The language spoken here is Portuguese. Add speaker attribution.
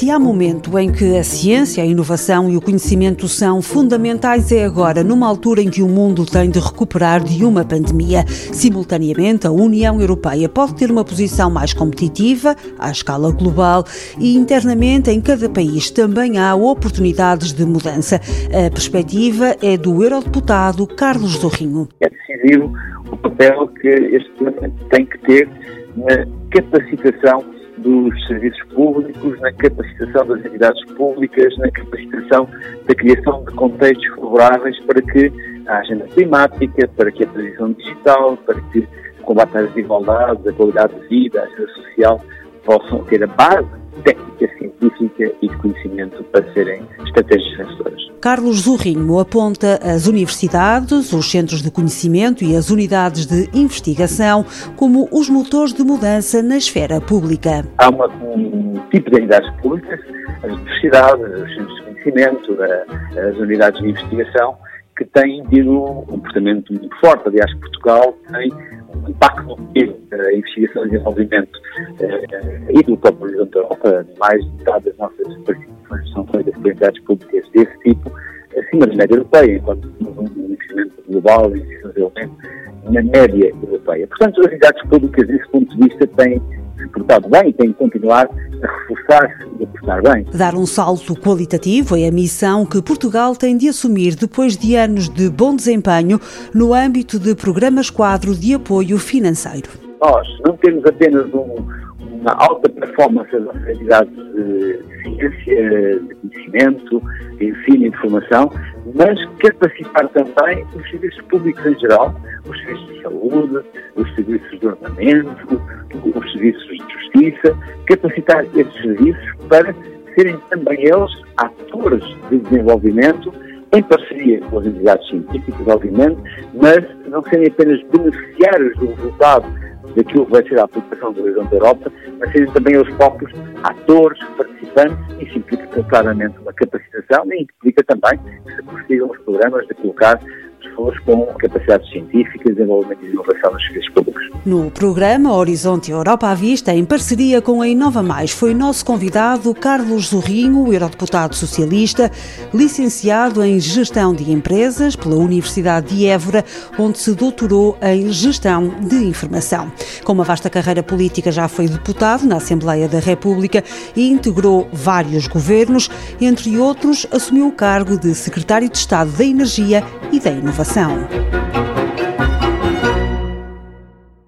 Speaker 1: Se há momento em que a ciência, a inovação e o conhecimento são fundamentais, é agora, numa altura em que o mundo tem de recuperar de uma pandemia. Simultaneamente, a União Europeia pode ter uma posição mais competitiva, à escala global, e internamente, em cada país, também há oportunidades de mudança. A perspectiva é do eurodeputado Carlos Zorrinho.
Speaker 2: É decisivo o papel que este tem que ter na capacitação dos serviços públicos, na capacitação das entidades públicas, na capacitação da criação de contextos favoráveis para que a agenda climática, para que a transição digital, para que o combate às desigualdades, a qualidade de vida, a agenda social possam ter a base técnica, científica e de conhecimento para serem estratégias vencedoras.
Speaker 1: Carlos Zurrinho aponta as universidades, os centros de conhecimento e as unidades de investigação como os motores de mudança na esfera pública.
Speaker 2: Há uma, um tipo de unidades públicas, as universidades, os centros de conhecimento, as unidades de investigação, que têm tido um comportamento muito forte. Aliás, Portugal tem um impacto da investigação e desenvolvimento eh, e do próprio Horizonte Europa. Mais de metade das nossas participações são feitas entidades públicas desse tipo, acima da média europeia, enquanto um investimento global desenvolvimento na média europeia. Portanto, as entidades públicas, desse ponto de vista, têm se portado bem e têm de continuar a reforçar-se e a portar bem.
Speaker 1: Dar um salto qualitativo é a missão que Portugal tem de assumir depois de anos de bom desempenho no âmbito de programas quadro de apoio financeiro.
Speaker 2: Nós não temos apenas um, uma alta performance das entidades de ciência, de conhecimento, ensino e de formação, mas capacitar também os serviços públicos em geral, os serviços de saúde, os serviços de ordenamento, os serviços de justiça, capacitar esses serviços para serem também eles atores de desenvolvimento em parceria com as entidades científicas, obviamente, mas não serem apenas beneficiários do resultado daquilo que vai ser a aplicação do Horizonte da Europa, mas serem também os próprios atores, participantes, isso implica claramente uma capacitação e implica também que se prossigam os programas de colocar pessoas com capacidades científicas, desenvolvimento e inovação nos serviços públicos.
Speaker 1: No programa Horizonte Europa à Vista, em parceria com a Inova Mais, foi nosso convidado Carlos Zorrinho, eurodeputado socialista, licenciado em Gestão de Empresas pela Universidade de Évora, onde se doutorou em Gestão de Informação. Com uma vasta carreira política, já foi deputado na Assembleia da República e integrou vários governos, entre outros, assumiu o cargo de Secretário de Estado da Energia e da Inovação.